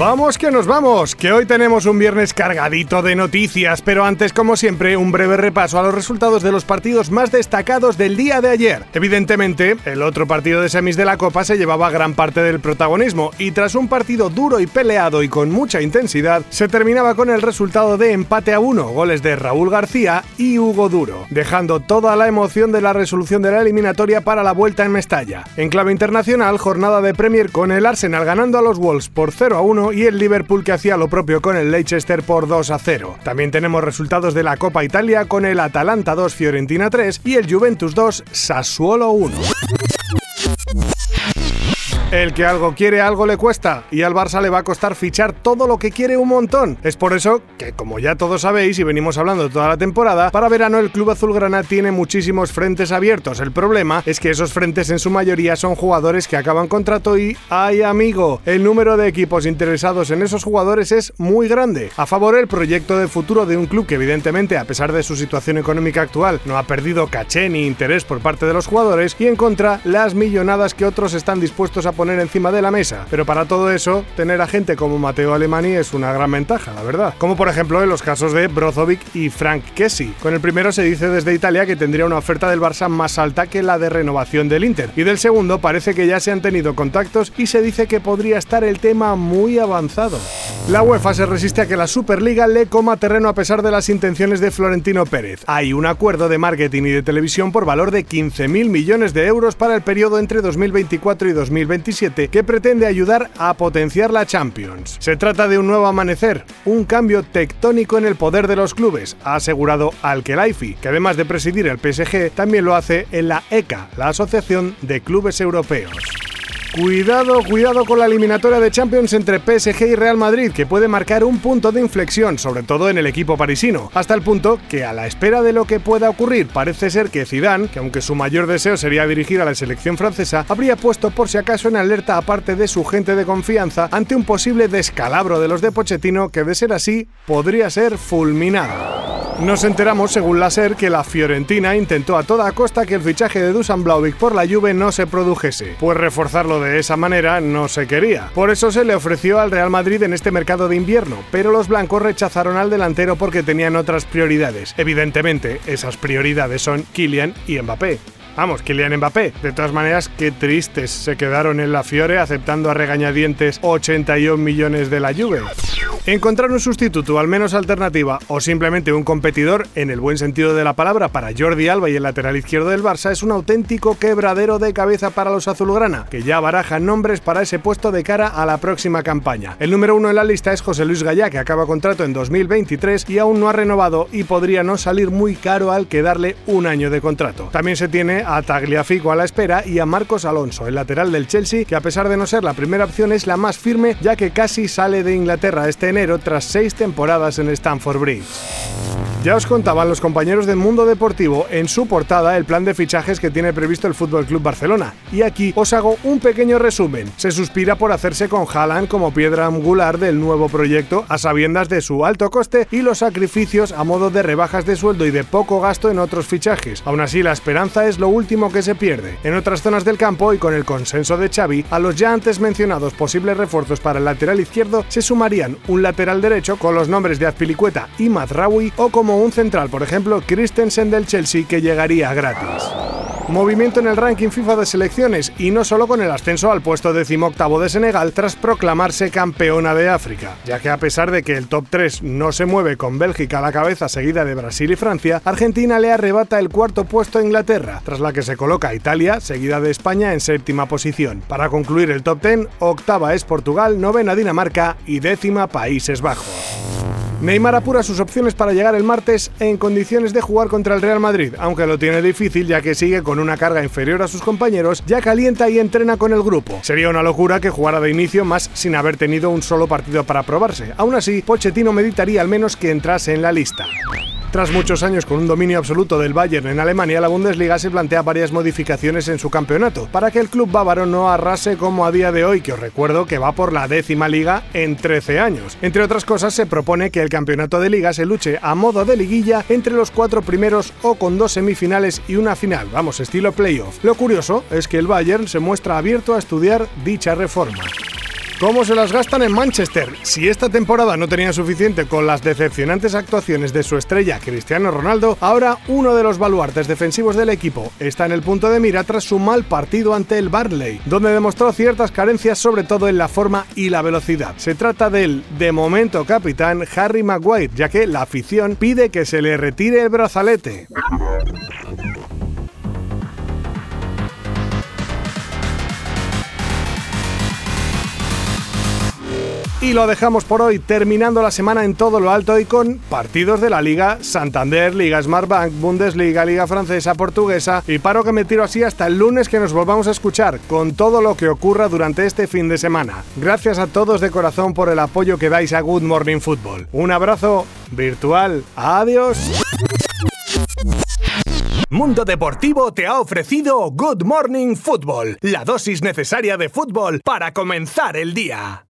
Vamos que nos vamos, que hoy tenemos un viernes cargadito de noticias, pero antes, como siempre, un breve repaso a los resultados de los partidos más destacados del día de ayer. Evidentemente, el otro partido de semis de la Copa se llevaba gran parte del protagonismo y tras un partido duro y peleado y con mucha intensidad, se terminaba con el resultado de empate a uno, goles de Raúl García y Hugo Duro, dejando toda la emoción de la resolución de la eliminatoria para la vuelta en Mestalla. En clave internacional, jornada de Premier con el Arsenal ganando a los Wolves por 0 a 1 y el Liverpool que hacía lo propio con el Leicester por 2 a 0. También tenemos resultados de la Copa Italia con el Atalanta 2 Fiorentina 3 y el Juventus 2 Sassuolo 1. El que algo quiere, algo le cuesta, y al Barça le va a costar fichar todo lo que quiere un montón. Es por eso que, como ya todos sabéis y venimos hablando toda la temporada, para verano el club azulgrana tiene muchísimos frentes abiertos. El problema es que esos frentes en su mayoría son jugadores que acaban contrato y, ay amigo, el número de equipos interesados en esos jugadores es muy grande. A favor el proyecto de futuro de un club que evidentemente, a pesar de su situación económica actual, no ha perdido caché ni interés por parte de los jugadores, y en contra las millonadas que otros están dispuestos a poner encima de la mesa. Pero para todo eso, tener a gente como Mateo Alemani es una gran ventaja, la verdad. Como por ejemplo en los casos de Brozovic y Frank Kessi. Con el primero se dice desde Italia que tendría una oferta del Barça más alta que la de renovación del Inter. Y del segundo parece que ya se han tenido contactos y se dice que podría estar el tema muy avanzado. La UEFA se resiste a que la Superliga le coma terreno a pesar de las intenciones de Florentino Pérez. Hay un acuerdo de marketing y de televisión por valor de 15.000 millones de euros para el periodo entre 2024 y 2025 que pretende ayudar a potenciar la Champions. Se trata de un nuevo amanecer, un cambio tectónico en el poder de los clubes, ha asegurado Al-Khelaifi, que además de presidir el PSG, también lo hace en la ECA, la Asociación de Clubes Europeos. Cuidado, cuidado con la eliminatoria de Champions entre PSG y Real Madrid, que puede marcar un punto de inflexión, sobre todo en el equipo parisino, hasta el punto que a la espera de lo que pueda ocurrir, parece ser que Zidane, que aunque su mayor deseo sería dirigir a la selección francesa, habría puesto por si acaso en alerta a parte de su gente de confianza ante un posible descalabro de los de Pochettino que de ser así podría ser fulminado. Nos enteramos, según la SER, que la Fiorentina intentó a toda costa que el fichaje de Dusan Blauvik por la Juve no se produjese, pues reforzarlo de esa manera no se quería. Por eso se le ofreció al Real Madrid en este mercado de invierno, pero los blancos rechazaron al delantero porque tenían otras prioridades. Evidentemente, esas prioridades son Kylian y Mbappé. Vamos, Kylian Mbappé. De todas maneras, qué tristes se quedaron en la Fiore aceptando a regañadientes 81 millones de la Juve. Encontrar un sustituto, al menos alternativa, o simplemente un competidor, en el buen sentido de la palabra, para Jordi Alba y el lateral izquierdo del Barça es un auténtico quebradero de cabeza para los azulgrana, que ya barajan nombres para ese puesto de cara a la próxima campaña. El número uno en la lista es José Luis Gallá, que acaba contrato en 2023 y aún no ha renovado y podría no salir muy caro al quedarle un año de contrato. También se tiene a Tagliafico a la espera y a Marcos Alonso, el lateral del Chelsea, que a pesar de no ser la primera opción es la más firme ya que casi sale de Inglaterra este enero tras seis temporadas en Stamford Bridge. Ya os contaban los compañeros del Mundo Deportivo en su portada el plan de fichajes que tiene previsto el Fútbol Club Barcelona. Y aquí os hago un pequeño resumen. Se suspira por hacerse con Haaland como piedra angular del nuevo proyecto, a sabiendas de su alto coste y los sacrificios a modo de rebajas de sueldo y de poco gasto en otros fichajes. Aún así, la esperanza es lo último que se pierde. En otras zonas del campo y con el consenso de Xavi, a los ya antes mencionados posibles refuerzos para el lateral izquierdo se sumarían un lateral derecho con los nombres de Azpilicueta y Mazraoui o un central, por ejemplo, Christensen del Chelsea, que llegaría gratis. Movimiento en el ranking FIFA de selecciones y no solo con el ascenso al puesto decimoctavo de Senegal tras proclamarse campeona de África, ya que a pesar de que el top 3 no se mueve con Bélgica a la cabeza seguida de Brasil y Francia, Argentina le arrebata el cuarto puesto a Inglaterra, tras la que se coloca Italia, seguida de España en séptima posición. Para concluir el top 10, octava es Portugal, novena Dinamarca y décima Países Bajos. Neymar apura sus opciones para llegar el martes en condiciones de jugar contra el Real Madrid, aunque lo tiene difícil ya que sigue con una carga inferior a sus compañeros, ya calienta y entrena con el grupo. Sería una locura que jugara de inicio más sin haber tenido un solo partido para probarse. Aún así, Pochettino meditaría al menos que entrase en la lista. Tras muchos años con un dominio absoluto del Bayern en Alemania, la Bundesliga se plantea varias modificaciones en su campeonato para que el club bávaro no arrase como a día de hoy, que os recuerdo que va por la décima liga en 13 años. Entre otras cosas, se propone que el campeonato de liga se luche a modo de liguilla entre los cuatro primeros o con dos semifinales y una final, vamos, estilo playoff. Lo curioso es que el Bayern se muestra abierto a estudiar dicha reforma. ¿Cómo se las gastan en Manchester? Si esta temporada no tenían suficiente con las decepcionantes actuaciones de su estrella Cristiano Ronaldo, ahora uno de los baluartes defensivos del equipo está en el punto de mira tras su mal partido ante el Barley, donde demostró ciertas carencias sobre todo en la forma y la velocidad. Se trata del, de momento, capitán Harry Maguire, ya que la afición pide que se le retire el brazalete. Y lo dejamos por hoy, terminando la semana en todo lo alto y con partidos de la Liga Santander, Liga Smartbank, Bundesliga, Liga Francesa, Portuguesa. Y paro que me tiro así hasta el lunes que nos volvamos a escuchar con todo lo que ocurra durante este fin de semana. Gracias a todos de corazón por el apoyo que dais a Good Morning Football. Un abrazo virtual. Adiós. Mundo Deportivo te ha ofrecido Good Morning Football, la dosis necesaria de fútbol para comenzar el día.